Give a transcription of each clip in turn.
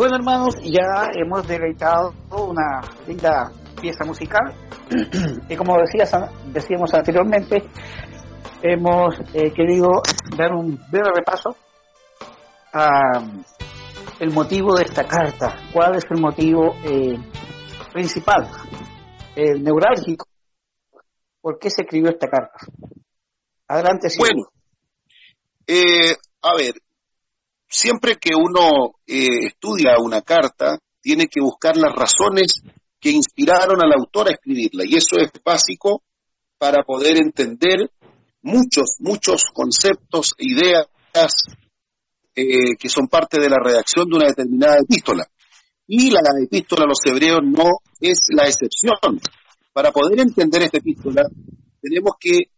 Bueno, hermanos, ya hemos deleitado una linda pieza musical y como decías, decíamos anteriormente, hemos eh, querido dar un breve repaso a el motivo de esta carta. ¿Cuál es el motivo eh, principal, el neurálgico? ¿Por qué se escribió esta carta? Adelante, Bueno, eh, a ver, siempre que uno eh, estudia una carta, tiene que buscar las razones que inspiraron al autor a escribirla. Y eso es básico para poder entender muchos, muchos conceptos e ideas eh, que son parte de la redacción de una determinada epístola. Y la epístola a los hebreos no es la excepción. Para poder entender esta epístola, tenemos que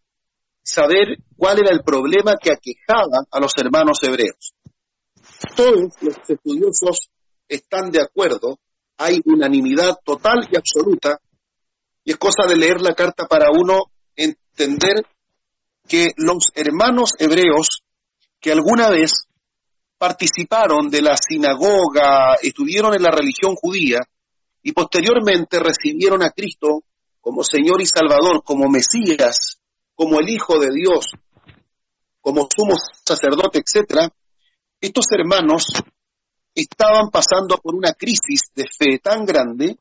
saber cuál era el problema que aquejaba a los hermanos hebreos todos los estudiosos están de acuerdo, hay unanimidad total y absoluta, y es cosa de leer la carta para uno entender que los hermanos hebreos que alguna vez participaron de la sinagoga, estuvieron en la religión judía y posteriormente recibieron a Cristo como Señor y Salvador, como Mesías, como el Hijo de Dios, como sumo sacerdote, etcétera, estos hermanos estaban pasando por una crisis de fe tan grande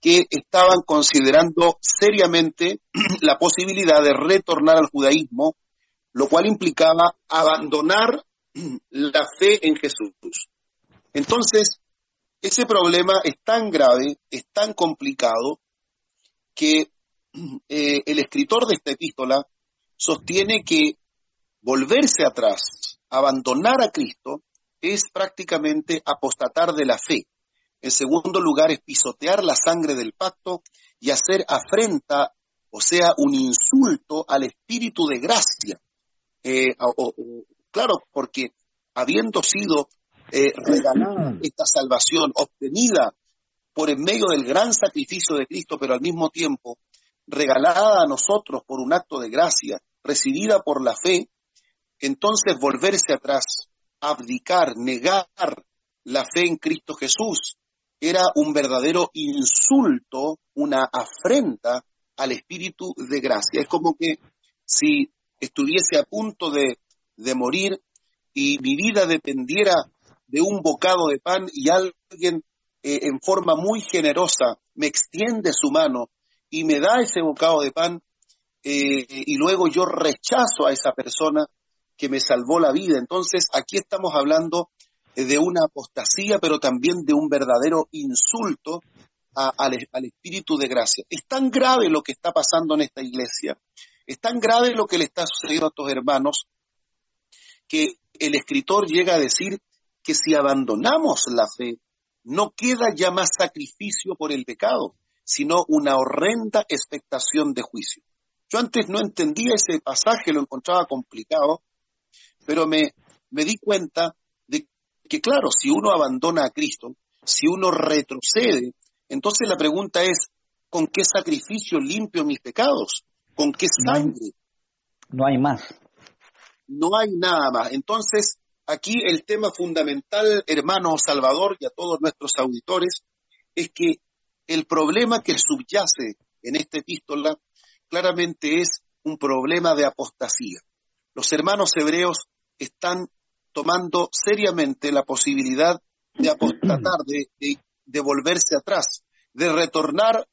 que estaban considerando seriamente la posibilidad de retornar al judaísmo, lo cual implicaba abandonar la fe en Jesús. Entonces, ese problema es tan grave, es tan complicado, que eh, el escritor de esta epístola sostiene que volverse atrás abandonar a Cristo es prácticamente apostatar de la fe. En segundo lugar, es pisotear la sangre del pacto y hacer afrenta, o sea, un insulto al espíritu de gracia. Eh, claro, porque habiendo sido eh, regalada esta salvación obtenida por en medio del gran sacrificio de Cristo, pero al mismo tiempo regalada a nosotros por un acto de gracia, recibida por la fe, entonces volverse atrás, abdicar, negar la fe en Cristo Jesús, era un verdadero insulto, una afrenta al Espíritu de gracia. Es como que si estuviese a punto de, morir y mi vida dependiera de un bocado de pan y alguien eh, en forma muy generosa me extiende su mano y me da ese bocado de pan eh, y luego yo rechazo a esa persona, que me salvó la vida. Entonces, aquí estamos hablando eh, de una apostasía, pero también de un verdadero insulto al, Espíritu de gracia. Es tan grave lo que está pasando en esta iglesia, es tan grave lo que le está sucediendo a estos hermanos, que el escritor llega a decir que si abandonamos la fe, no queda ya más sacrificio por el pecado, sino una horrenda expectación de juicio. Yo antes no entendía ese pasaje, lo encontraba complicado, pero me, me di cuenta de que, claro, si uno abandona a Cristo, si uno retrocede, entonces la pregunta es, ¿con qué sacrificio limpio mis pecados? ¿Con qué sangre? No hay, más. No hay nada más. Entonces, aquí el tema fundamental, hermano Salvador y a todos nuestros auditores, es que el problema que subyace en esta epístola claramente es un problema de apostasía. Los hermanos hebreos están tomando seriamente la posibilidad de apostatar, de, de, volverse atrás, de retornar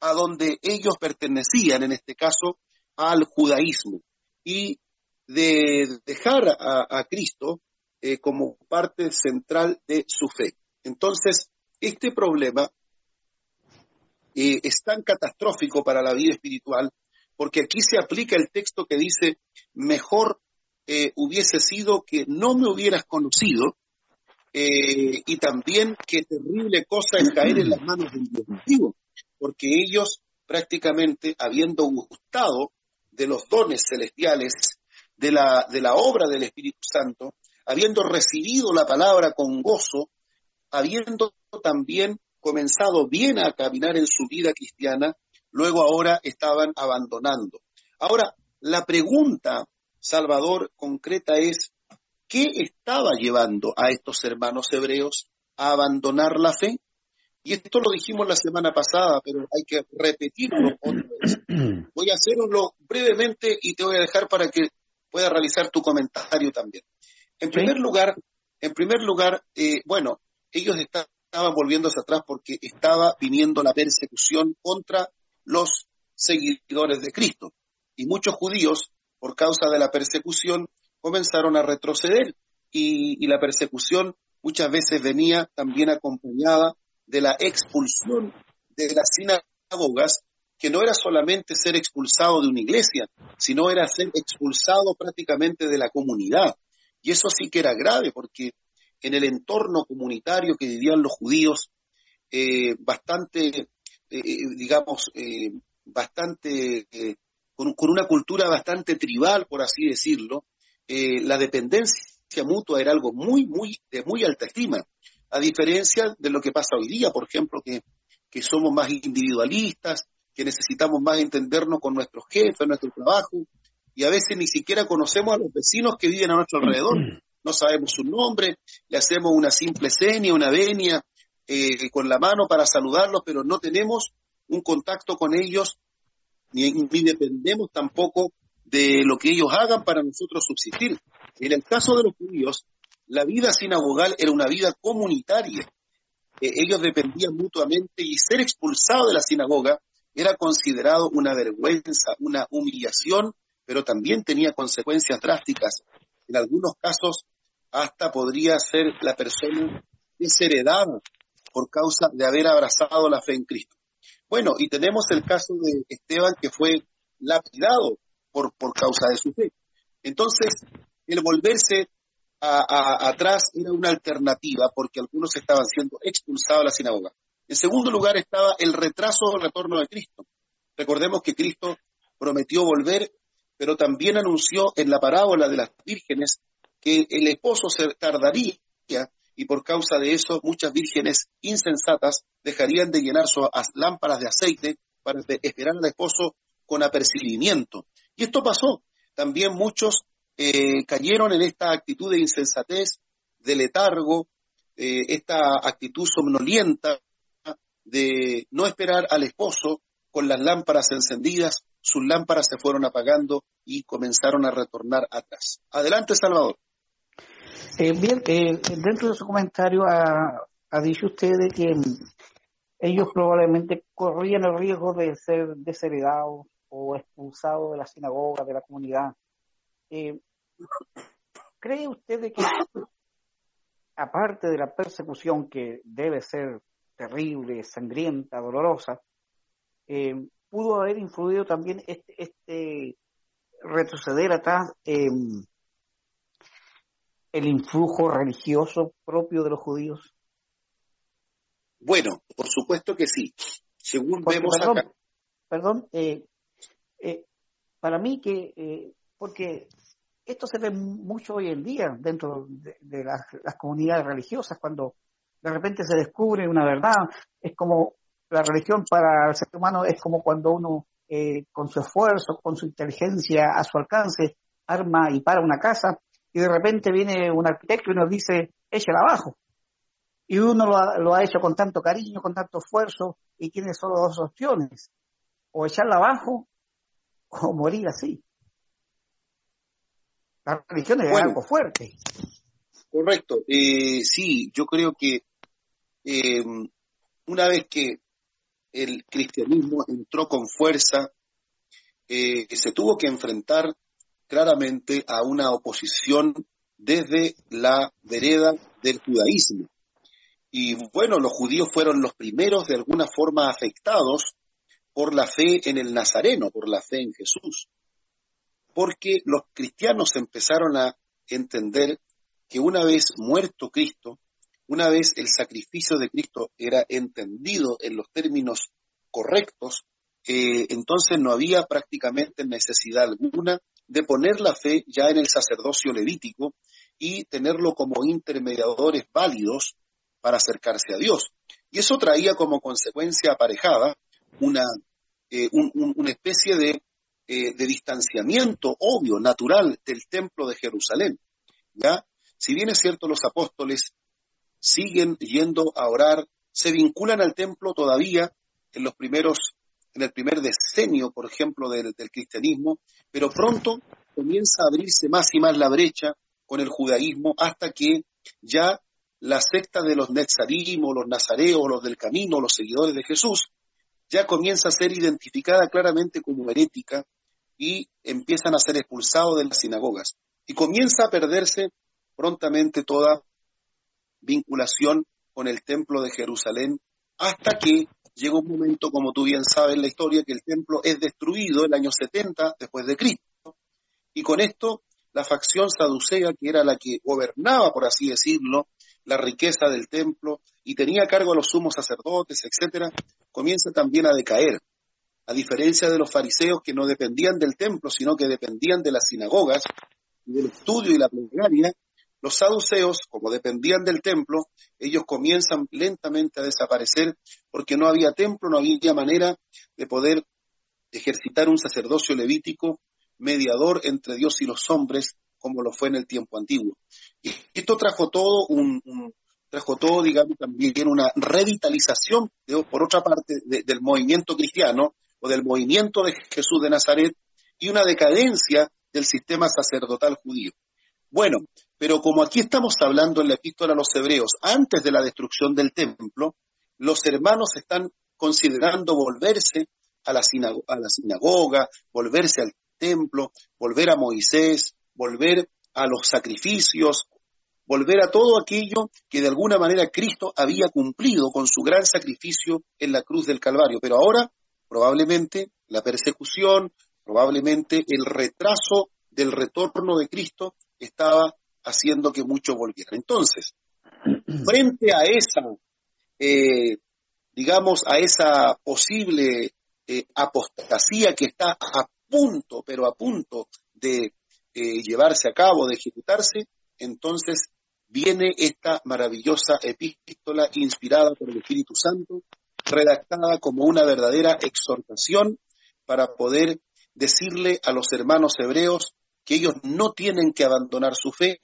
a donde ellos pertenecían, en este caso, al judaísmo, y de dejar a, Cristo eh, como parte central de su fe. Entonces, este problema eh, es tan catastrófico para la vida espiritual porque aquí se aplica el texto que dice, mejor eh, hubiese sido que no me hubieras conocido eh, y también qué terrible cosa es caer en las manos del Dios porque ellos prácticamente habiendo gustado de los dones celestiales, de la, de la obra del Espíritu Santo, habiendo recibido la palabra con gozo, habiendo también comenzado bien a caminar en su vida cristiana, luego ahora estaban abandonando. Ahora, la pregunta Salvador concreta es, ¿qué estaba llevando a estos hermanos hebreos a abandonar la fe. Y esto lo dijimos la semana pasada, pero hay que repetirlo otra vez. Voy a hacerlo brevemente y te voy a dejar para que puedas realizar tu comentario también. En primer lugar, en primer lugar, eh, bueno, ellos estaban volviéndose atrás porque estaba viniendo la persecución contra los seguidores de Cristo. Y muchos judíos, por causa de la persecución, comenzaron a retroceder y, la persecución muchas veces venía también acompañada de la expulsión de las sinagogas, que no era solamente ser expulsado de una iglesia, sino era ser expulsado prácticamente de la comunidad. Y eso sí que era grave, porque en el entorno comunitario que vivían los judíos, eh, bastante, eh, eh, digamos, bastante, con, una cultura bastante tribal, por así decirlo, la dependencia mutua era algo muy, muy, de muy alta estima, a diferencia de lo que pasa hoy día, por ejemplo, que, que somos más individualistas, que necesitamos más entendernos con nuestros jefes, nuestro trabajo, y a veces ni siquiera conocemos a los vecinos que viven a nuestro alrededor. No sabemos su nombre, le hacemos una simple seña, una venia eh, con la mano para saludarlos, pero no tenemos un contacto con ellos, ni, ni dependemos tampoco de lo que ellos hagan para nosotros subsistir. En el caso de los judíos, la vida sinagogal era una vida comunitaria. Eh, ellos dependían mutuamente y ser expulsado de la sinagoga era considerado una vergüenza, una humillación, pero también tenía consecuencias drásticas. En algunos casos hasta podría ser la persona desheredada por causa de haber abrazado la fe en Cristo. Bueno, y tenemos el caso de Esteban que fue lapidado por, por causa de su fe. Entonces, el volverse atrás era una alternativa porque algunos estaban siendo expulsados de la sinagoga. En segundo lugar estaba el retraso del retorno de Cristo. Recordemos que Cristo prometió volver, pero también anunció en la parábola de las vírgenes que el esposo se tardaría y por causa de eso muchas vírgenes insensatas dejarían de llenar sus lámparas de aceite para esperar al esposo con apercibimiento. Y esto pasó. También muchos eh, cayeron en esta actitud de insensatez, de letargo, eh, esta actitud somnolienta de no esperar al esposo con las lámparas encendidas, sus lámparas se fueron apagando y comenzaron a retornar atrás. Adelante, Salvador. Eh, bien, dentro de su comentario ha, ha dicho usted que ellos probablemente corrían el riesgo de ser desheredados o expulsados de la sinagoga, de la comunidad. ¿Cree usted que, aparte de la persecución que debe ser terrible, sangrienta, dolorosa, eh, pudo haber influido también este, este retroceder atrás em, el influjo religioso propio de los judíos? Bueno, por supuesto que sí. Según vemos perdón, acá. Perdón, eh, eh, para mí que, porque esto se ve mucho hoy en día dentro de, las, comunidades religiosas, cuando de repente se descubre una verdad. Es como la religión para el ser humano es como cuando uno eh, con su esfuerzo, con su inteligencia a su alcance, arma y para una casa y de repente viene un arquitecto y nos dice, échala abajo. Y uno lo ha, lo ha hecho con tanto cariño, con tanto esfuerzo y tiene solo dos opciones, o echarla abajo o morir así. La religión es algo fuerte. Correcto. Eh, sí, yo creo que eh, una vez que el cristianismo entró con fuerza, eh, se tuvo que enfrentar claramente a una oposición desde la vereda del judaísmo. Y bueno, los judíos fueron los primeros de alguna forma afectados por la fe en el Nazareno, por la fe en Jesús porque los cristianos empezaron a entender que una vez muerto Cristo, una vez el sacrificio de Cristo era entendido en los términos correctos, eh, entonces no había prácticamente necesidad alguna de poner la fe ya en el sacerdocio levítico y tenerlo como intermediadores válidos para acercarse a Dios. Y eso traía como consecuencia aparejada una, eh, una especie de eh, de distanciamiento obvio, natural del templo de Jerusalén. ¿ya? Si bien es cierto, los apóstoles siguen yendo a orar, se vinculan al templo todavía en los primeros, en el primer decenio, por ejemplo, del, cristianismo, pero pronto comienza a abrirse más y más la brecha con el judaísmo hasta que ya la secta de los netzarim los nazareos, los del camino, los seguidores de Jesús, ya comienza a ser identificada claramente como herética y empiezan a ser expulsados de las sinagogas. Y comienza a perderse prontamente toda vinculación con el templo de Jerusalén hasta que llega un momento, como tú bien sabes en la historia, que el templo es destruido el año 70 después de Cristo. Y con esto, la facción saducea, que era la que gobernaba, por así decirlo, la riqueza del templo y tenía a cargo a los sumos sacerdotes, etcétera, comienza también a decaer. A diferencia de los fariseos que no dependían del templo, sino que dependían de las sinagogas, del estudio y la plegaria, los saduceos, como dependían del templo, ellos comienzan lentamente a desaparecer porque no había templo, no había manera de poder ejercitar un sacerdocio levítico mediador entre Dios y los hombres como lo fue en el tiempo antiguo. Y esto trajo todo un, trajo todo, digamos, también una revitalización, por otra parte, del movimiento cristiano o del movimiento de Jesús de Nazaret y una decadencia del sistema sacerdotal judío. Bueno, pero como aquí estamos hablando en la epístola a los hebreos, antes de la destrucción del templo, los hermanos están considerando volverse a la, sinagoga, volverse al templo, volver a Moisés, volver a los sacrificios, volver a todo aquello que de alguna manera Cristo había cumplido con su gran sacrificio en la cruz del Calvario. Pero ahora, probablemente, la persecución, probablemente el retraso del retorno de Cristo estaba haciendo que muchos volvieran. Entonces, frente a esa, eh, digamos, a esa posible eh, apostasía que está a punto, pero a punto de eh, llevarse a cabo, de ejecutarse, entonces viene esta maravillosa epístola inspirada por el Espíritu Santo, redactada como una verdadera exhortación para poder decirle a los hermanos hebreos que ellos no tienen que abandonar su fe,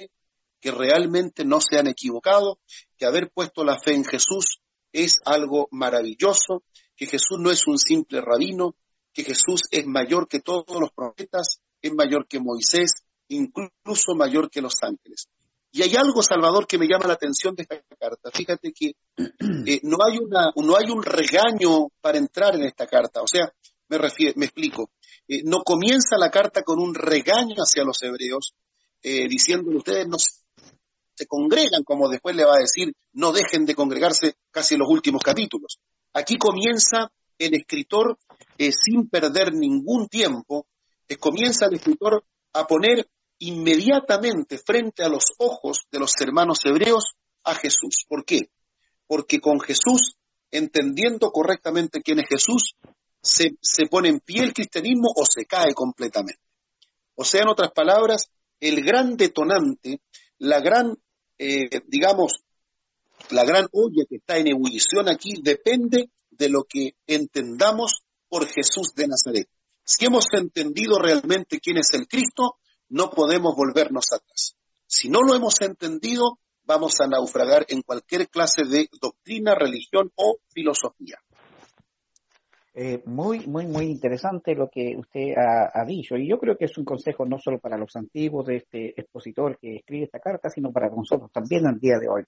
que realmente no se han equivocado, que haber puesto la fe en Jesús es algo maravilloso, que Jesús no es un simple rabino, que Jesús es mayor que todos los profetas, es mayor que Moisés, incluso mayor que los ángeles. Y hay algo, Salvador, que me llama la atención de esta carta. Fíjate que eh, no, hay una, no hay un regaño para entrar en esta carta. O sea, me, refiero, me explico. Eh, no comienza la carta con un regaño hacia los hebreos, eh, diciendo ustedes no se congregan, como después le va a decir, no dejen de congregarse casi en los últimos capítulos. Aquí comienza el escritor, sin perder ningún tiempo, comienza el escritor a poner inmediatamente frente a los ojos de los hermanos hebreos a Jesús. ¿Por qué? Porque con Jesús, entendiendo correctamente quién es Jesús, se, pone en pie el cristianismo o se cae completamente. O sea, en otras palabras, el gran detonante, la gran, eh, digamos, la gran olla que está en ebullición aquí depende de lo que entendamos por Jesús de Nazaret. Si hemos entendido realmente quién es el Cristo, no podemos volvernos atrás. Si no lo hemos entendido, vamos a naufragar en cualquier clase de doctrina, religión o filosofía. Eh, muy, muy, muy interesante lo que usted ha, dicho. Y yo creo que es un consejo no solo para los antiguos de este expositor que escribe esta carta, sino para nosotros también al día de hoy.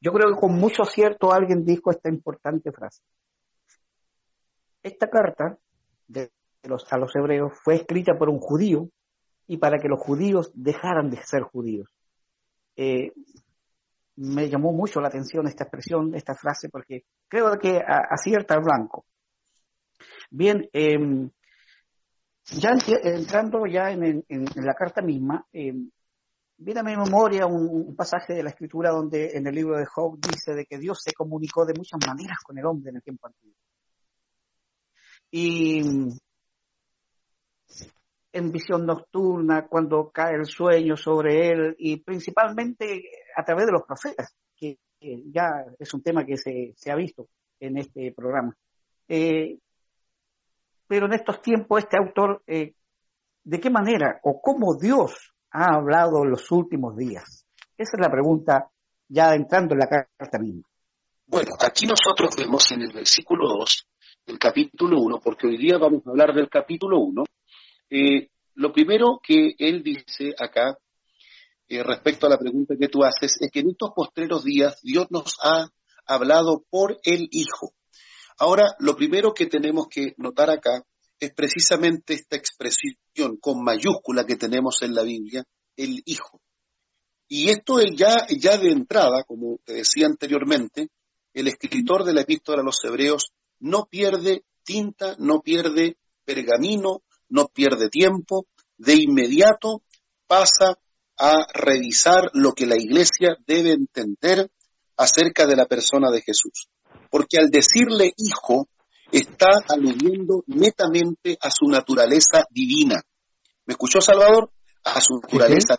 Yo creo que con mucho acierto alguien dijo esta importante frase. Esta carta de los, a los hebreos fue escrita por un judío y para que los judíos dejaran de ser judíos. Eh, me llamó mucho la atención esta expresión, esta frase, porque creo que acierta al blanco. Bien, em, ya entrando ya en, la carta misma, eh, viene a mi memoria un, pasaje de la escritura donde en el libro de Job dice de que Dios se comunicó de muchas maneras con el hombre en el tiempo antiguo. Y en visión nocturna, cuando cae el sueño sobre él y principalmente a través de los profetas, que, ya es un tema que se, ha visto en este programa. Eh, pero en estos tiempos este autor, eh, ¿de qué manera o cómo Dios ha hablado en los últimos días? Esa es la pregunta ya entrando en la carta misma. Bueno, aquí nosotros vemos en el versículo 2 del capítulo 1, porque hoy día vamos a hablar del capítulo 1, eh, lo primero que él dice acá eh, respecto a la pregunta que tú haces es que en estos postreros días Dios nos ha hablado por el Hijo. Ahora, lo primero que tenemos que notar acá es precisamente esta expresión con mayúscula que tenemos en la Biblia, el Hijo. Y esto ya, ya de entrada, como te decía anteriormente, el escritor de la epístola a los hebreos no pierde tinta, no pierde pergamino, no pierde tiempo, de inmediato pasa a revisar lo que la iglesia debe entender acerca de la persona de Jesús. Porque al decirle hijo, está aludiendo netamente a su naturaleza divina. ¿Me escuchó Salvador? A su naturaleza.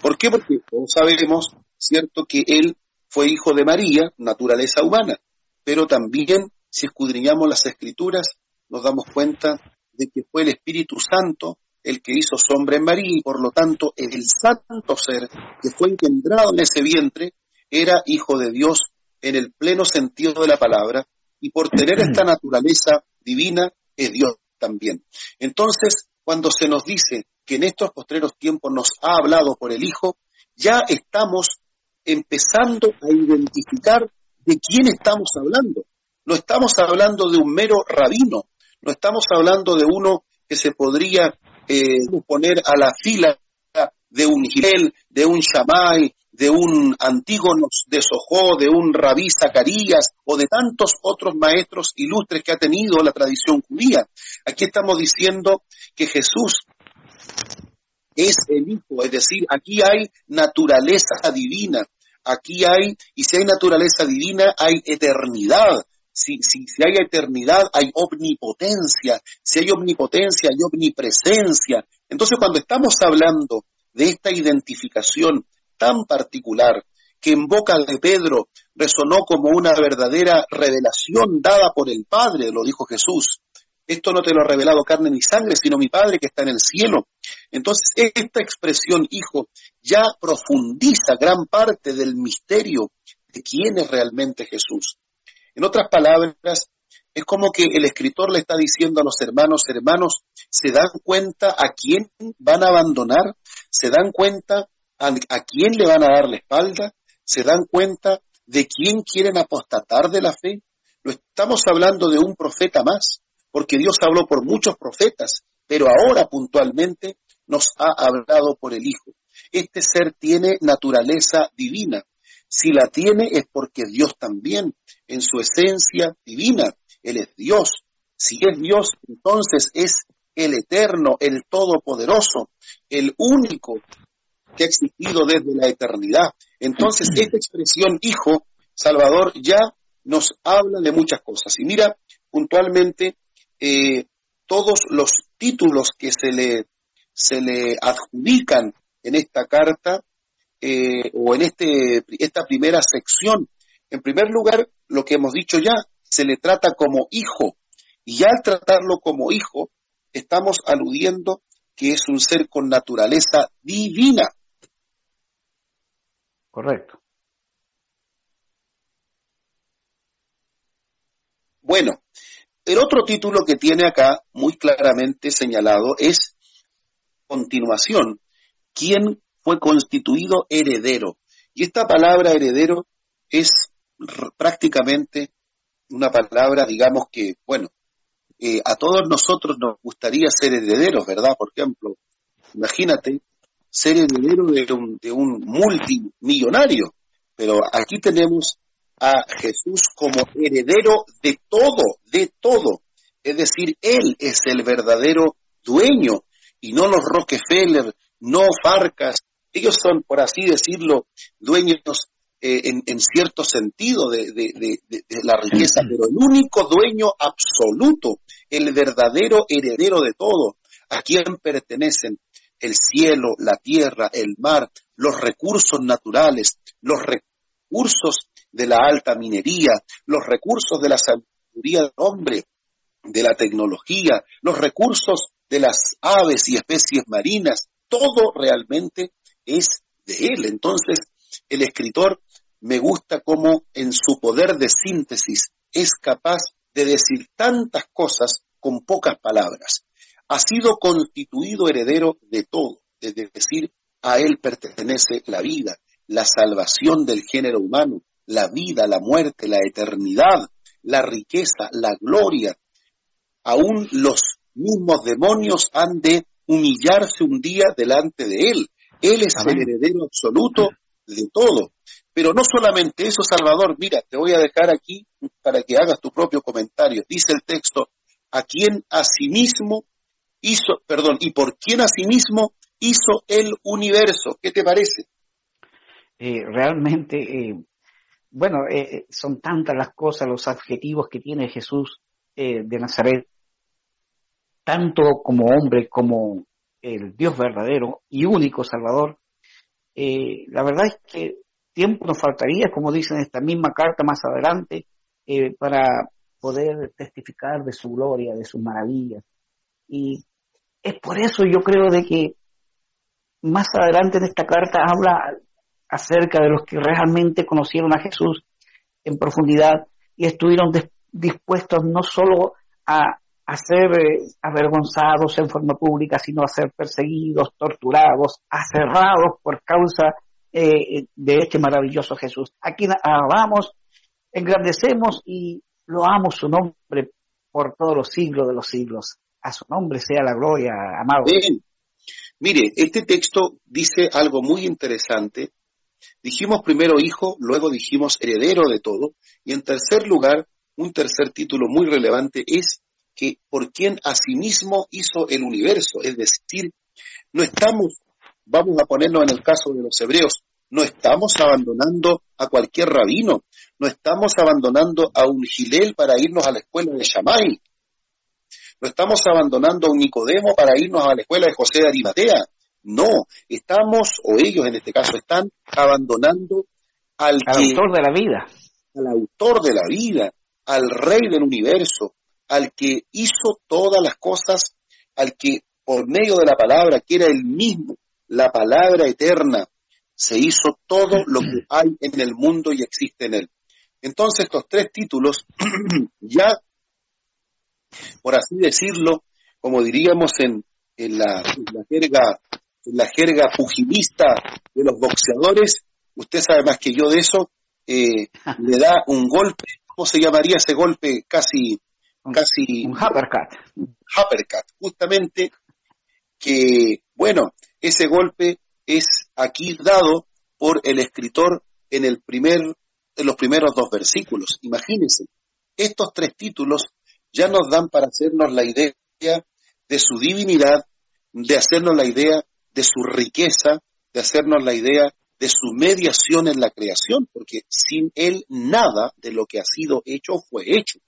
¿Por qué? Porque todos sabemos, cierto, que él fue hijo de María, naturaleza humana, pero también si escudriñamos las escrituras, nos damos cuenta de que fue el Espíritu Santo el que hizo sombra en María y por lo tanto el santo ser que fue engendrado en ese vientre era hijo de Dios en el pleno sentido de la palabra y por tener esta naturaleza divina es Dios también. Entonces, cuando se nos dice que en estos postreros tiempos nos ha hablado por el Hijo, ya estamos empezando a identificar de quién estamos hablando. No estamos hablando de un mero rabino, no estamos hablando de uno que se podría eh, poner a la fila de un Gilel, de un Shammai, de un Antígonos de Sojó, de un Rabí Zacarías o de tantos otros maestros ilustres que ha tenido la tradición judía. Aquí estamos diciendo que Jesús es el Hijo, es decir, aquí hay naturaleza divina, aquí hay, y si hay naturaleza divina, hay eternidad, si, si, si, hay eternidad, hay omnipotencia. Si hay omnipotencia, hay omnipresencia. Entonces, cuando estamos hablando de esta identificación tan particular, que en boca de Pedro resonó como una verdadera revelación dada por el Padre, lo dijo Jesús. Esto no te lo ha revelado carne ni sangre, sino mi Padre que está en el cielo. Entonces, esta expresión, hijo, ya profundiza gran parte del misterio de quién es realmente Jesús. En otras palabras, es como que el escritor le está diciendo a los hermanos, hermanos, ¿se dan cuenta a quién van a abandonar? ¿Se dan cuenta a, quién le van a dar la espalda? ¿Se dan cuenta de quién quieren apostatar de la fe? Lo estamos hablando de un profeta más, porque Dios habló por muchos profetas, pero ahora puntualmente nos ha hablado por el Hijo. Este ser tiene naturaleza divina. Si la tiene es porque Dios también, en su esencia divina, Él es Dios. Si es Dios, entonces es el eterno, el todopoderoso, el único que ha existido desde la eternidad. Entonces, esta expresión hijo, Salvador, ya nos habla de muchas cosas. Y mira puntualmente eh, todos los títulos que se le, se le adjudican en esta carta eh, o en este, esta primera sección. En primer lugar, lo que hemos dicho ya, se le trata como hijo. Y al tratarlo como hijo, estamos aludiendo que es un ser con naturaleza divina. Correcto. Bueno, el otro título que tiene acá muy claramente señalado es continuación. ¿Quién fue constituido heredero? Y esta palabra heredero es prácticamente una palabra, digamos que, bueno, eh, a todos nosotros nos gustaría ser herederos, ¿verdad? Por ejemplo, imagínate ser heredero de un, de un multimillonario, pero aquí tenemos a Jesús como heredero de todo, de todo. Es decir, Él es el verdadero dueño y no los Rockefeller, no Farcas. Ellos son, por así decirlo, dueños eh, en, cierto sentido de, la riqueza, pero el único dueño absoluto, el verdadero heredero de todo, a quien pertenecen el cielo, la tierra, el mar, los recursos naturales, los recursos de la alta minería, los recursos de la sabiduría del hombre, de la tecnología, los recursos de las aves y especies marinas, todo realmente es de él. Entonces, el escritor me gusta cómo en su poder de síntesis es capaz de decir tantas cosas con pocas palabras. Ha sido constituido heredero de todo, es decir, a él pertenece la vida, la salvación del género humano, la vida, la muerte, la eternidad, la riqueza, la gloria. Aún los mismos demonios han de humillarse un día delante de él. Él es el heredero absoluto de todo. Pero no solamente eso, Salvador, mira, te voy a dejar aquí para que hagas tu propio comentario. Dice el texto, a quien asimismo hizo, perdón, y por quien asimismo hizo el universo. ¿Qué te parece? Eh, realmente, eh, bueno, eh, son tantas las cosas, los adjetivos que tiene Jesús de Nazaret, tanto como hombre como el Dios verdadero y único Salvador. la verdad es que tiempo nos faltaría, como dice en esta misma carta más adelante, eh, para poder testificar de su gloria, de sus maravillas. Y es por eso yo creo de que más adelante en esta carta habla acerca de los que realmente conocieron a Jesús en profundidad y estuvieron dispuestos no solo a, a ser eh, avergonzados en forma pública, sino a ser perseguidos, torturados, aserrados por causa eh, de este maravilloso Jesús, a quien alabamos, engrandecemos y loamos su nombre por todos los siglos de los siglos. A su nombre sea la gloria, amado. Bien. Mire, este texto dice algo muy interesante. Dijimos primero hijo, luego dijimos heredero de todo, y en tercer lugar, un tercer título muy relevante es que por quien asimismo hizo el universo, es decir, no estamos, vamos a ponernos en el caso de los hebreos, no estamos abandonando a cualquier rabino, no estamos abandonando a un Gilel para irnos a la escuela de Shammai, no estamos abandonando a un Nicodemo para irnos a la escuela de José de Arimatea. No, estamos, o ellos en este caso están, abandonando al, autor de la vida. Al autor de la vida, al rey del universo, al que hizo todas las cosas, al que por medio de la palabra, que era el mismo, la palabra eterna, se hizo todo lo que hay en el mundo y existe en él. Entonces estos tres títulos ya, por así decirlo, como diríamos en, la, jerga en la jerga pugilista de los boxeadores, usted sabe más que yo de eso, eh, le da un golpe, ¿cómo se llamaría ese golpe? Casi, casi un uppercut. Uppercut, justamente que, bueno, ese golpe es aquí dado por el escritor en, el primer, en los primeros dos versículos. Imagínense, estos tres títulos ya nos dan para hacernos la idea de su divinidad, de hacernos la idea de su riqueza, de hacernos la idea de su mediación en la creación, porque sin él nada de lo que ha sido hecho fue hecho.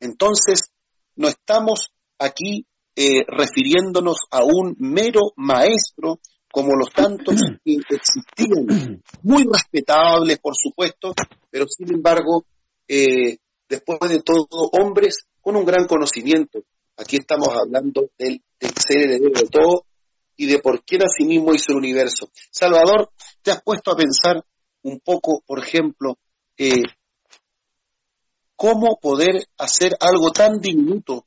Entonces, no estamos aquí eh, refiriéndonos a un mero maestro como los tantos que existían, muy respetables, por supuesto, pero sin embargo, eh, después de todo, hombres con un gran conocimiento. Aquí estamos hablando del, ser heredero de todo y de por quién mismo hizo el universo. Salvador, ¿te has puesto a pensar un poco, por ejemplo, eh, cómo poder hacer algo tan diminuto,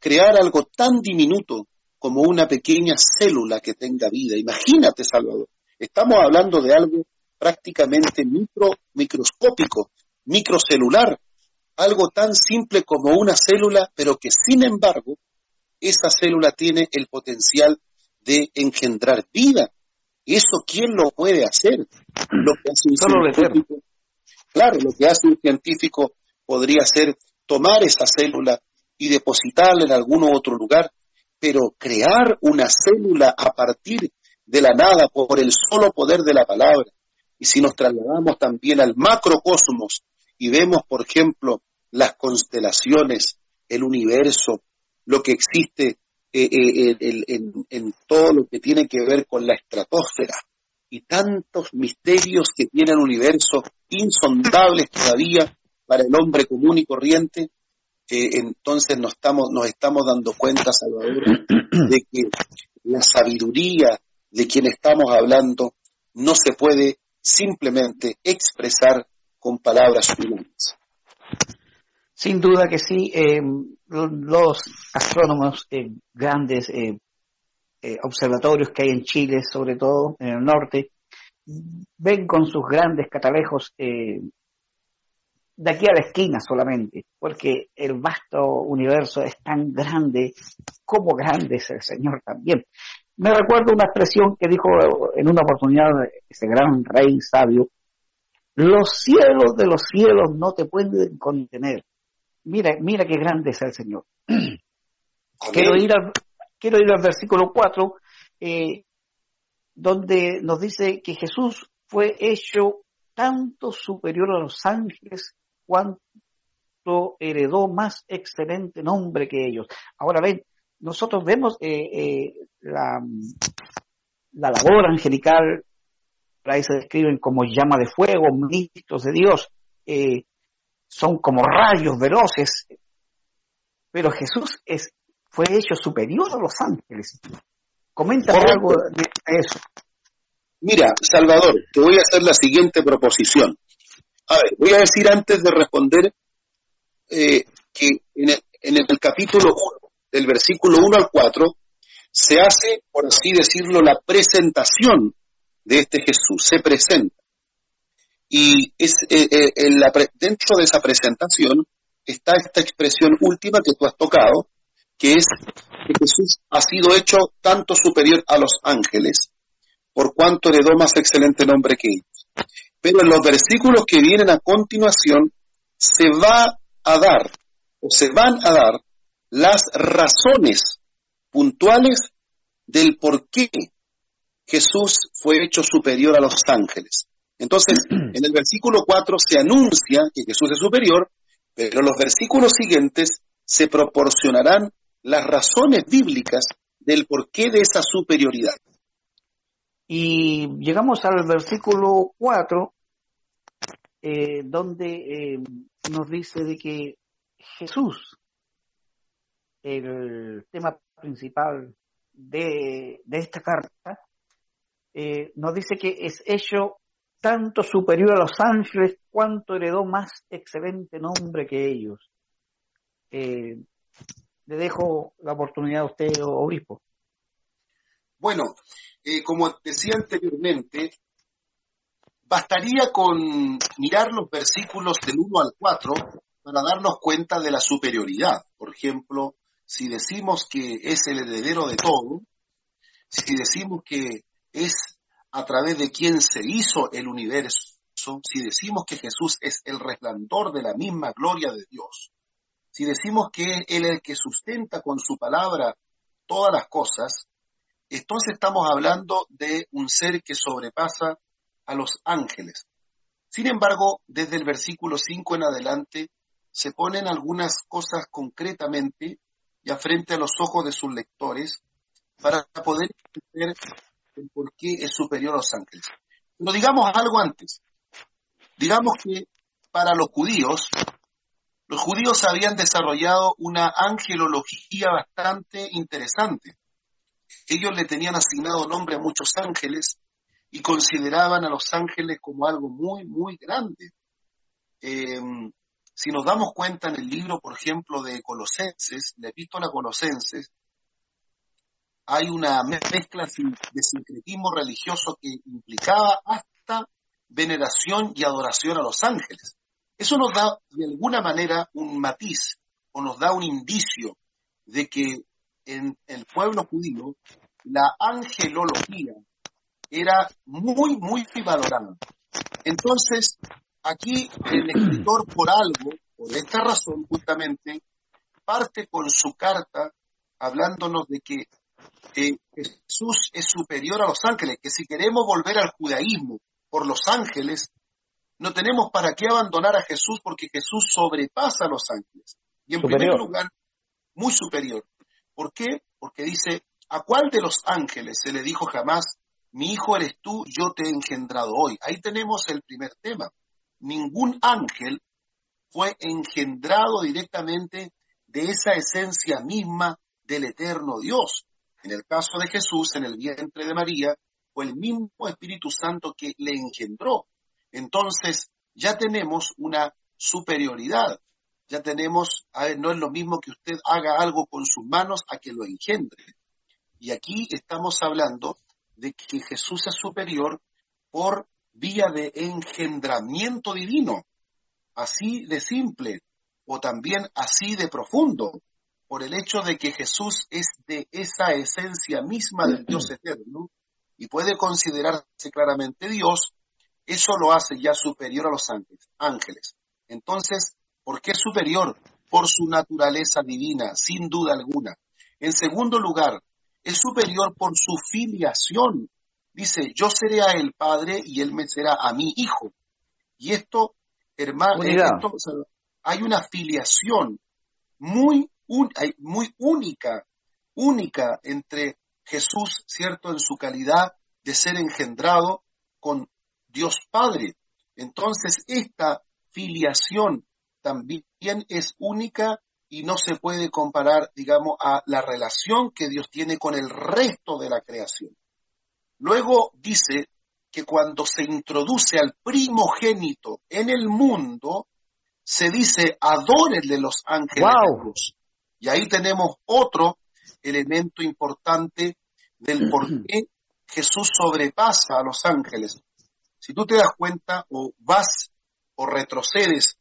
crear algo tan diminuto como una pequeña célula que tenga vida. Imagínate, Salvador, estamos hablando de algo prácticamente micro, microscópico, microcelular, algo tan simple como una célula, pero que sin embargo, esa célula tiene el potencial de engendrar vida. ¿Eso quién lo puede hacer? Lo que hace un científico, claro, lo que hace un científico podría ser tomar esa célula y depositarla en algún otro lugar pero crear una célula a partir de la nada por el solo poder de la palabra. Y si nos trasladamos también al macrocosmos y vemos, por ejemplo, las constelaciones, el universo, lo que existe eh, eh, en, todo lo que tiene que ver con la estratosfera y tantos misterios que tiene el universo, insondables todavía para el hombre común y corriente, entonces nos estamos, nos estamos dando cuenta, Salvador, de que la sabiduría de quien estamos hablando no se puede simplemente expresar con palabras humanas. Sin duda que sí, eh, los astrónomos eh, grandes eh, observatorios que hay en Chile, sobre todo en el norte, ven con sus grandes catalejos de aquí a la esquina solamente, porque el vasto universo es tan grande como grande es el Señor también. Me recuerdo una expresión que dijo en una oportunidad ese gran rey sabio, los cielos de los cielos no te pueden contener. Mira, mira qué grande es el Señor. Quiero ir, al, quiero ir al versículo 4, eh, donde nos dice que Jesús fue hecho tanto superior a los ángeles cuanto heredó más excelente nombre que ellos. Ahora ven, nosotros vemos eh, eh, la, la, labor angelical, ahí se describen como llama de fuego, ministros de Dios, eh, son como rayos veloces, pero Jesús es, fue hecho superior a los ángeles. Comenta algo de eso. Mira, Salvador, te voy a hacer la siguiente proposición. A ver, voy a decir antes de responder eh, que en el, en capítulo 1, del versículo 1 al 4, se hace, por así decirlo, la presentación de este Jesús, se presenta. Y es, eh, eh, dentro de esa presentación está esta expresión última que tú has tocado, que es que Jesús ha sido hecho tanto superior a los ángeles, por cuanto heredó más excelente nombre que ellos. Pero en los versículos que vienen a continuación se va a dar o se van a dar las razones puntuales del por qué Jesús fue hecho superior a los ángeles. Entonces, en el versículo 4 se anuncia que Jesús es superior, pero en los versículos siguientes se proporcionarán las razones bíblicas del porqué de esa superioridad. Y llegamos al versículo 4, eh, donde eh, nos dice de que Jesús, el tema principal de, esta carta, eh, nos dice que es hecho tanto superior a los ángeles cuanto heredó más excelente nombre que ellos. le dejo la oportunidad a usted, obispo. Bueno, como decía anteriormente, Bastaría con mirar los versículos del 1 al 4 para darnos cuenta de la superioridad. Por ejemplo, si decimos que es el heredero de todo, si decimos que es a través de quien se hizo el universo, si decimos que Jesús es el resplandor de la misma gloria de Dios, si decimos que Él es el que sustenta con su palabra todas las cosas, entonces estamos hablando de un ser que sobrepasa a los ángeles. Sin embargo, desde el versículo 5 en adelante se ponen algunas cosas concretamente y frente a los ojos de sus lectores para poder entender por qué es superior a los ángeles. Pero digamos algo antes. Digamos que para los judíos, los judíos habían desarrollado una angelología bastante interesante. Ellos le tenían asignado nombre a muchos ángeles y consideraban a los ángeles como algo muy, muy grande. Em, si nos damos cuenta en el libro, por ejemplo, de Colosenses, la epístola Colosenses, hay una mezcla de sincretismo religioso que implicaba hasta veneración y adoración a los ángeles. Eso nos da de alguna manera un matiz o nos da un indicio de que en el pueblo judío la angelología era muy, muy valorado. Entonces, aquí el escritor por algo, por esta razón justamente, parte con su carta hablándonos de que Jesús es superior a los ángeles, que si queremos volver al judaísmo por los ángeles, no tenemos para qué abandonar a Jesús porque Jesús sobrepasa a los ángeles. Y en primer lugar, muy superior. ¿Por qué? Porque dice, ¿a cuál de los ángeles se le dijo jamás, mi hijo eres tú, yo te he engendrado hoy. Ahí tenemos el primer tema. Ningún ángel fue engendrado directamente de esa esencia misma del eterno Dios. En el caso de Jesús, en el vientre de María, fue el mismo Espíritu Santo que le engendró. Entonces, ya tenemos una superioridad. Ya tenemos, no es lo mismo que usted haga algo con sus manos a que lo engendre. Y aquí estamos hablando de que Jesús es superior por vía de engendramiento divino, así de simple o también así de profundo, por el hecho de que Jesús es de esa esencia misma del Dios eterno y puede considerarse claramente Dios, eso lo hace ya superior a los ángeles. Entonces, ¿por qué superior? Por su naturaleza divina, sin duda alguna. En segundo lugar, es superior por su filiación. Dice, yo seré a el Padre y él me será a mi Hijo. Y esto, hermano, hay una filiación muy, muy única, única entre Jesús, ¿cierto?, en su calidad de ser engendrado con Dios Padre. Entonces, esta filiación también es única y no se puede comparar, digamos, a la relación que Dios tiene con el resto de la creación. Luego dice que cuando se introduce al primogénito en el mundo, se dice adórenle los ángeles. Y ahí tenemos otro elemento importante del por qué Jesús sobrepasa a los ángeles. Si tú te das cuenta o vas o retrocedes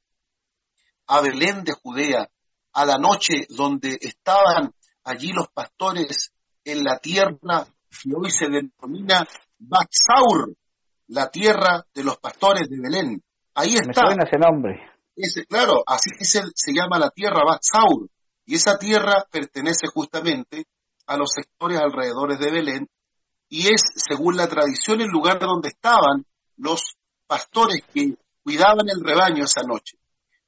a Belén de Judea, a la noche donde estaban allí los pastores en la tierra que hoy se denomina Baxaur, la tierra de los pastores de Belén. Ahí está. Me ese nombre. Ese, claro, así se, se llama la tierra Baxaur. Y esa tierra pertenece justamente a los sectores alrededores de Belén y es, según la tradición, el lugar donde estaban los pastores que cuidaban el rebaño esa noche.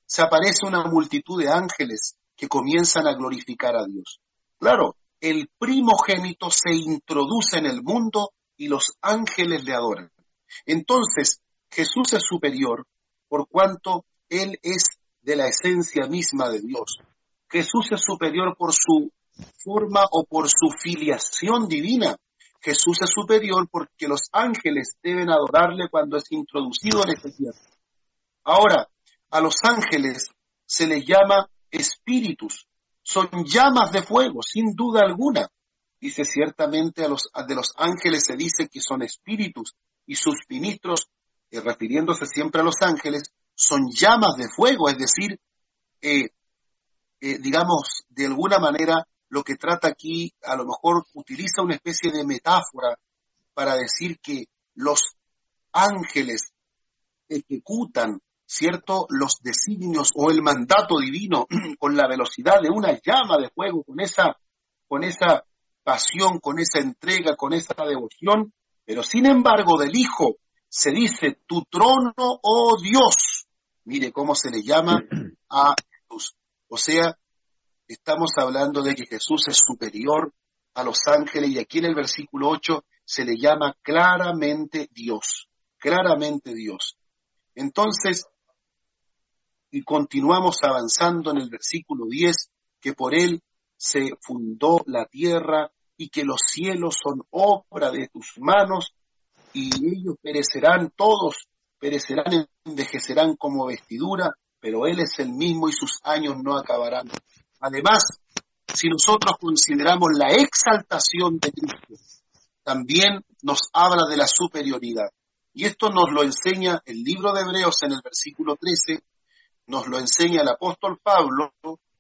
Se aparece una multitud de ángeles que comienzan a glorificar a Dios. Claro, el primogénito se introduce en el mundo y los ángeles le adoran. Entonces, Jesús es superior por cuanto Él es de la esencia misma de Dios. Jesús es superior por su forma o por su filiación divina. Jesús es superior porque los ángeles deben adorarle cuando es introducido en este tierra. Ahora, a los ángeles se les llama espíritus, son llamas de fuego, sin duda alguna. Dice ciertamente a los, de los ángeles se dice que son espíritus y sus ministros, refiriéndose siempre a los ángeles, son llamas de fuego, es decir, eh, eh, digamos, de alguna manera lo que trata aquí, a lo mejor utiliza una especie de metáfora para decir que los ángeles ejecutan, ¿cierto?, los designios o el mandato divino con la velocidad de una llama de fuego, con esa, con esa pasión, con esa entrega, con esa devoción, pero sin embargo del Hijo se dice, tu trono, oh Dios. Mire cómo se le llama a Jesús. O sea, estamos hablando de que Jesús es superior a los ángeles y aquí en el versículo 8 se le llama claramente Dios, claramente Dios. Entonces, y continuamos avanzando en el versículo 10, que por él se fundó la tierra y que los cielos son obra de tus manos y ellos perecerán todos, perecerán, envejecerán como vestidura, pero Él es el mismo y sus años no acabarán. Además, si nosotros consideramos la exaltación de Cristo, también nos habla de la superioridad. Y esto nos lo enseña el libro de Hebreos en el versículo 13, nos lo enseña el apóstol Pablo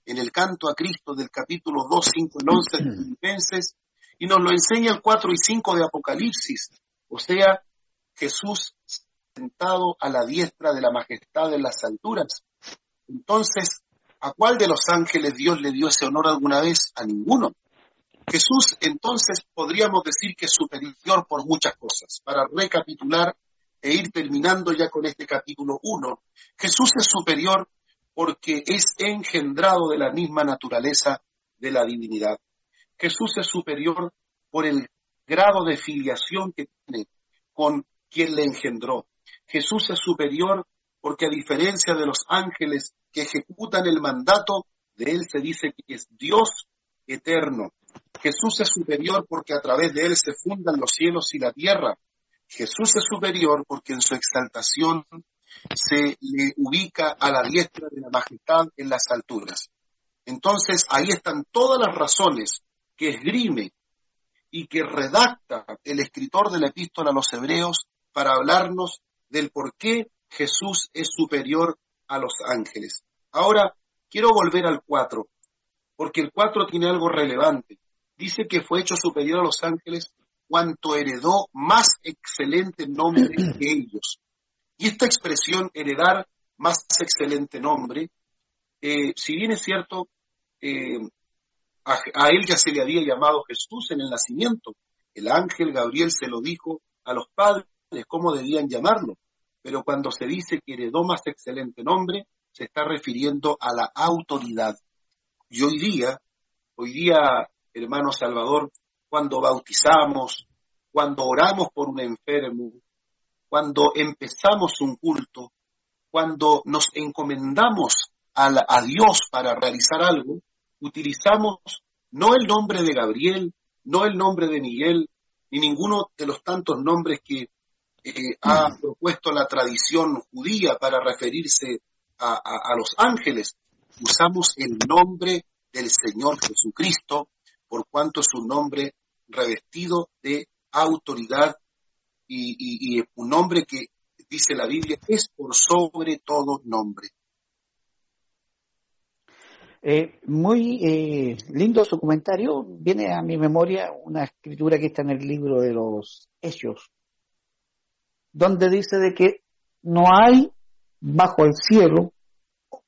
en el canto a Cristo del capítulo 2, 5 y 11 de Filipenses, y nos lo enseña el 4 y 5 de Apocalipsis. O sea, Jesús sentado a la diestra de la majestad en las alturas. Entonces, ¿A cuál de los ángeles Dios le dio ese honor alguna vez? A ninguno. Jesús entonces podríamos decir que es superior por muchas cosas. Para recapitular e ir terminando ya con este capítulo 1, Jesús es superior porque es engendrado de la misma naturaleza de la divinidad. Jesús es superior por el grado de filiación que tiene con quien le engendró. Jesús es superior porque a diferencia de los ángeles que ejecutan el mandato, de él se dice que es Dios eterno. Jesús es superior porque a través de él se fundan los cielos y la tierra. Jesús es superior porque en su exaltación se le ubica a la diestra de la majestad en las alturas. Entonces ahí están todas las razones que esgrime y que redacta el escritor de la epístola a los hebreos para hablarnos del por qué Jesús es superior a los ángeles. Ahora, quiero volver al 4, porque el 4 tiene algo relevante. Dice que fue hecho superior a los ángeles cuanto heredó más excelente nombre que ellos. Y esta expresión, heredar más excelente nombre, eh, si bien es cierto, eh, a, a, él ya se le había llamado Jesús en el nacimiento. El ángel Gabriel se lo dijo a los padres cómo debían llamarlo. Pero cuando se dice que heredó más excelente nombre, se está refiriendo a la autoridad. Y hoy día, hoy día, hermano Salvador, cuando bautizamos, cuando oramos por un enfermo, cuando empezamos un culto, cuando nos encomendamos a, a Dios para realizar algo, utilizamos no el nombre de Gabriel, no el nombre de Miguel, ni ninguno de los tantos nombres que eh, ha propuesto la tradición judía para referirse a, a, los ángeles. Usamos el nombre del Señor Jesucristo, por cuanto es un nombre revestido de autoridad y, y, un nombre que, dice la Biblia, es por sobre todo nombre. Eh, muy eh, lindo su comentario. Viene a mi memoria una escritura que está en el libro de los Hechos, donde dice de que no hay bajo el cielo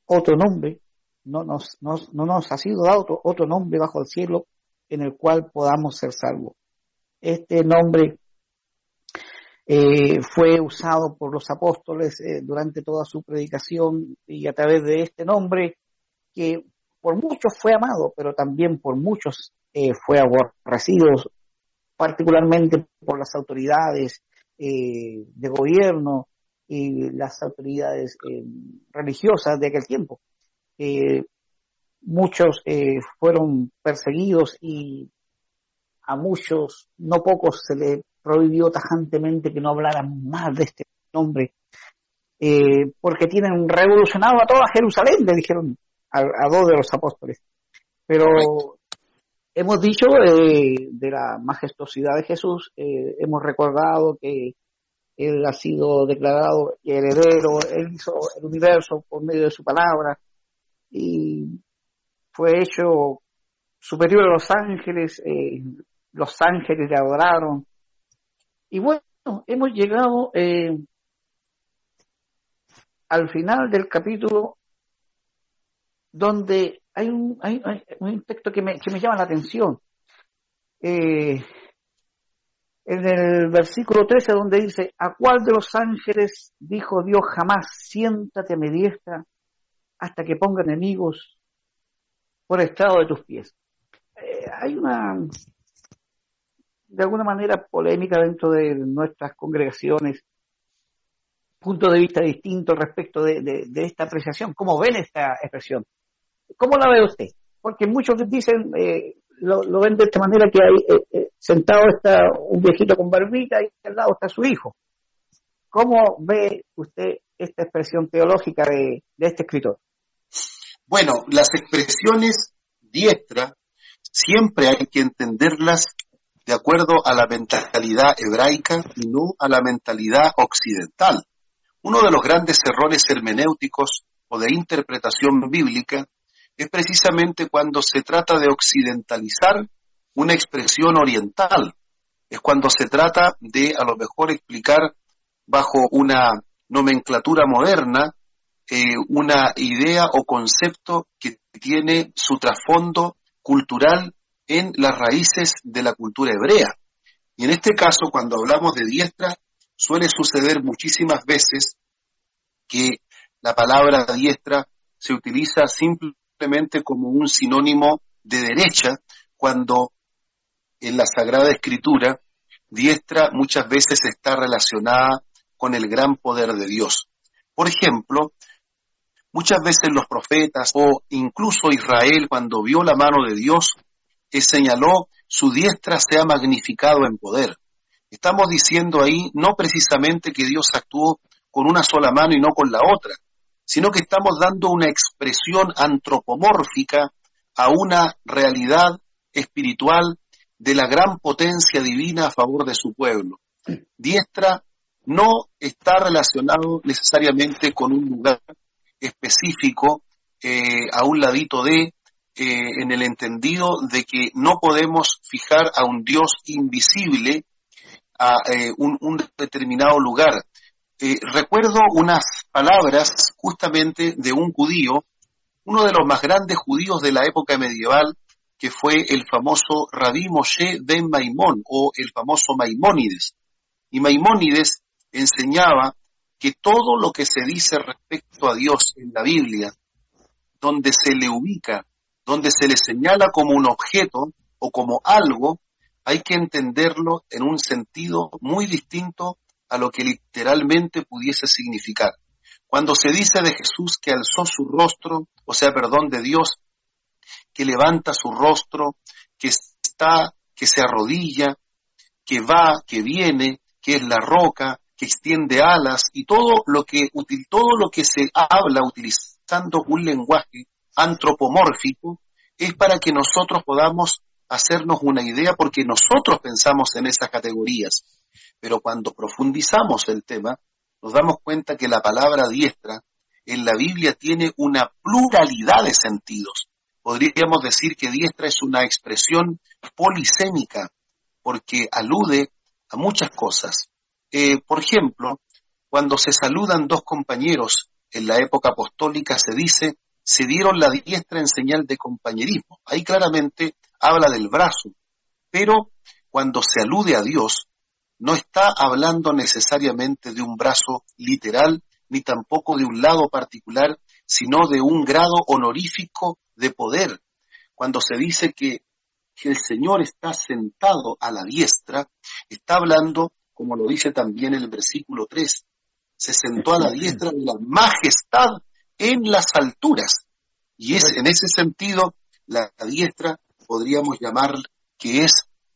otro nombre, no nos, no, nos ha sido dado otro, nombre bajo el cielo en el cual podamos ser salvos. Este nombre eh, fue usado por los apóstoles eh, durante toda su predicación y a través de este nombre que por muchos fue amado, pero también por muchos eh, fue aborrecido, particularmente por las autoridades de gobierno y las autoridades religiosas de aquel tiempo. Eh, muchos fueron perseguidos y a muchos, no pocos, se les prohibió tajantemente que no hablaran más de este nombre, porque tienen revolucionado a toda Jerusalén, le dijeron a, a dos de los apóstoles. Pero hemos dicho eh, de la majestuosidad de Jesús, eh, hemos recordado que Él ha sido declarado heredero, Él hizo el universo por medio de su palabra y fue hecho superior a los ángeles, eh, los ángeles le adoraron. Y bueno, hemos llegado al final del capítulo donde hay un, hay, un texto que me, que me llama la atención. Eh, en el versículo 13 donde dice, ¿a cuál de los ángeles dijo Dios jamás, siéntate a mi diestra hasta que ponga enemigos por estado de tus pies? Eh, hay una, de alguna manera, polémica dentro de nuestras congregaciones, punto de vista distinto respecto de, esta apreciación. ¿Cómo ven esta expresión? ¿Cómo la ve usted? Porque muchos dicen, eh, lo, ven de esta manera que hay, eh, eh, sentado está un viejito con barbita y al lado está su hijo. ¿Cómo ve usted esta expresión teológica de, este escritor? Bueno, las expresiones diestra siempre hay que entenderlas de acuerdo a la mentalidad hebraica y no a la mentalidad occidental. Uno de los grandes errores hermenéuticos o de interpretación bíblica es precisamente cuando se trata de occidentalizar una expresión oriental. Es cuando se trata de a lo mejor explicar bajo una nomenclatura moderna eh, una idea o concepto que tiene su trasfondo cultural en las raíces de la cultura hebrea. Y en este caso, cuando hablamos de diestra, suele suceder muchísimas veces que la palabra diestra se utiliza simplemente simplemente como un sinónimo de derecha, cuando en la Sagrada Escritura diestra muchas veces está relacionada con el gran poder de Dios. Por ejemplo, muchas veces los profetas o incluso Israel cuando vio la mano de Dios señaló, su diestra se ha magnificado en poder. Estamos diciendo ahí no precisamente que Dios actuó con una sola mano y no con la otra, sino que estamos dando una expresión antropomórfica a una realidad espiritual de la gran potencia divina a favor de su pueblo. Diestra no está relacionado necesariamente con un lugar específico eh, a un ladito de, eh, en el entendido de que no podemos fijar a un Dios invisible a eh, un, determinado lugar. recuerdo unas palabras justamente de un judío, uno de los más grandes judíos de la época medieval, que fue el famoso Rabí Moshe ben Maimón o el famoso Maimónides. Y Maimónides enseñaba que todo lo que se dice respecto a Dios en la Biblia, donde se le ubica, donde se le señala como un objeto o como algo, hay que entenderlo en un sentido muy distinto a lo que literalmente pudiese significar. Cuando se dice de Jesús que alzó su rostro, o sea, perdón, de Dios, que levanta su rostro, que está, que se arrodilla, que va, que viene, que es la roca, que extiende alas y todo lo que, todo lo que se habla utilizando un lenguaje antropomórfico es para que nosotros podamos hacernos una idea porque nosotros pensamos en esas categorías. Pero cuando profundizamos el tema, nos damos cuenta que la palabra diestra en la Biblia tiene una pluralidad de sentidos. Podríamos decir que diestra es una expresión polisémica porque alude a muchas cosas. Eh, por ejemplo, cuando se saludan dos compañeros en la época apostólica se dice, se dieron la diestra en señal de compañerismo. Ahí claramente habla del brazo, pero cuando se alude a Dios, no está hablando necesariamente de un brazo literal, ni tampoco de un lado particular, sino de un grado honorífico de poder. Cuando se dice que, que el Señor está sentado a la diestra, está hablando como lo dice también el versículo 3, se sentó a la diestra de la majestad en las alturas. Y es en ese sentido, la diestra podríamos llamar que es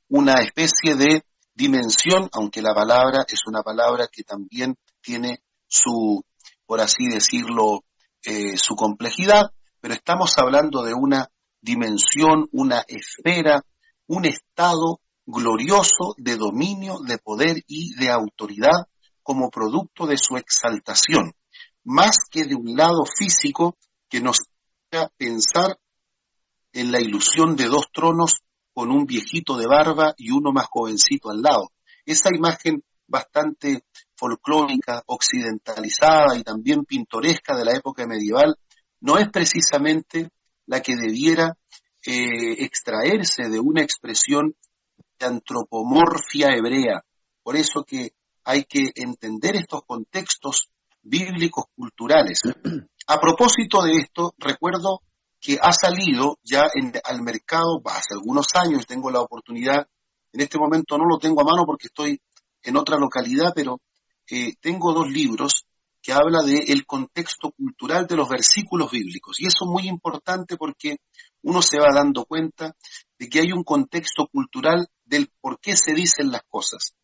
una especie de dimensión, aunque la palabra es una palabra que también tiene su, por así decirlo, eh, su complejidad, pero estamos hablando de una dimensión, una esfera, un estado glorioso de dominio, de poder y de autoridad como producto de su exaltación, más que de un lado físico que nos haga pensar en la ilusión de dos tronos con un viejito de barba y uno más jovencito al lado. Esa imagen bastante folclórica, occidentalizada y también pintoresca de la época medieval, no es precisamente la que debiera eh, extraerse de una expresión antropomorfia hebrea. Por eso que hay que entender estos contextos bíblicos culturales. A propósito de esto, recuerdo que ha salido ya al mercado hace algunos años, tengo la oportunidad, en este momento no lo tengo a mano porque estoy en otra localidad, pero eh, tengo dos libros que habla del el contexto cultural de los versículos bíblicos. Y eso es muy importante porque uno se va dando cuenta de que hay un contexto cultural del por qué se dicen las cosas.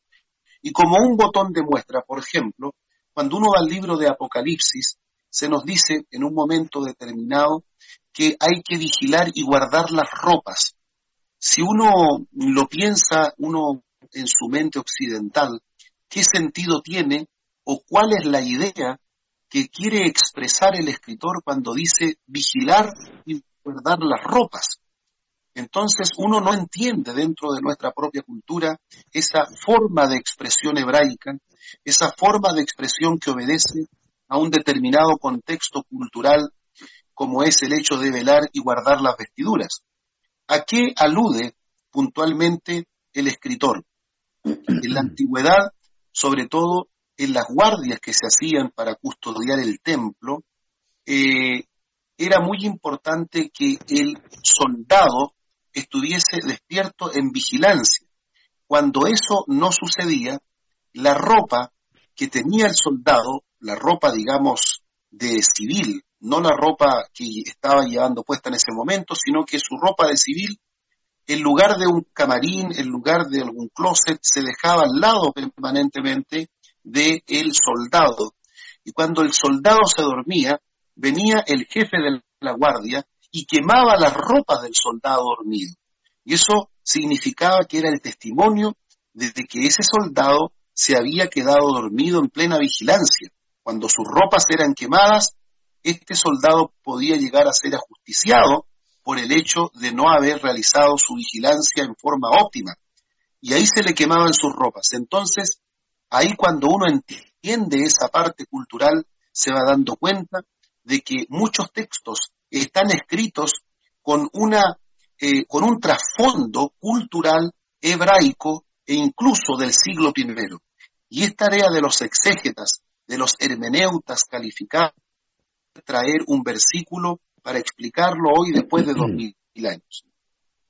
Y como un botón de muestra, por ejemplo, cuando uno va al libro de Apocalipsis, se nos dice en un momento determinado que hay que vigilar y guardar las ropas. Si uno lo piensa, uno en su mente occidental, ¿qué sentido tiene o cuál es la idea que quiere expresar el escritor cuando dice vigilar y guardar las ropas? Entonces uno no entiende dentro de nuestra propia cultura esa forma de expresión hebraica, esa forma de expresión que obedece a un determinado contexto cultural como es el hecho de velar y guardar las vestiduras. ¿A qué alude puntualmente el escritor? En la antigüedad, sobre todo en las guardias que se hacían para custodiar el templo, eh, era muy importante que el soldado estuviese despierto en vigilancia. Cuando eso no sucedía, la ropa que tenía el soldado, la ropa, digamos, de civil, no la ropa que estaba llevando puesta en ese momento, sino que su ropa de civil en lugar de un camarín, en lugar de algún closet, se dejaba al lado permanentemente del el soldado. Y cuando el soldado se dormía, venía el jefe de la guardia y quemaba las ropas del soldado dormido. Y eso significaba que era el testimonio de que ese soldado se había quedado dormido en plena vigilancia. Cuando sus ropas eran quemadas, este soldado podía llegar a ser ajusticiado por el hecho de no haber realizado su vigilancia en forma óptima. Y ahí se le quemaban sus ropas. Entonces, ahí cuando uno entiende esa parte cultural, se va dando cuenta de que muchos textos están escritos con, una, eh, con un trasfondo cultural hebraico e incluso del siglo I. Y es tarea de los exégetas, de los hermeneutas calificados, traer un versículo para explicarlo hoy después de dos mil años.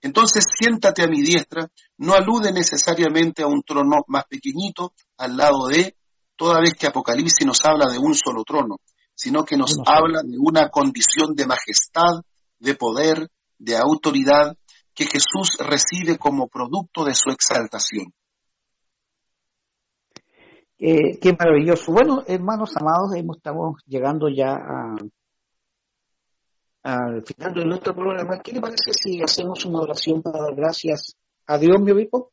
Entonces, siéntate a mi diestra no alude necesariamente a un trono más pequeñito al lado de, toda vez que Apocalipsis nos habla de un solo trono, sino que nos habla de una condición de majestad, de poder, de autoridad que Jesús recibe como producto de su exaltación. Eh, qué maravilloso. Bueno, hermanos amados, estamos llegando ya a, al final de nuestro programa. ¿Qué le parece si hacemos una oración para dar gracias a Dios, mi obispo?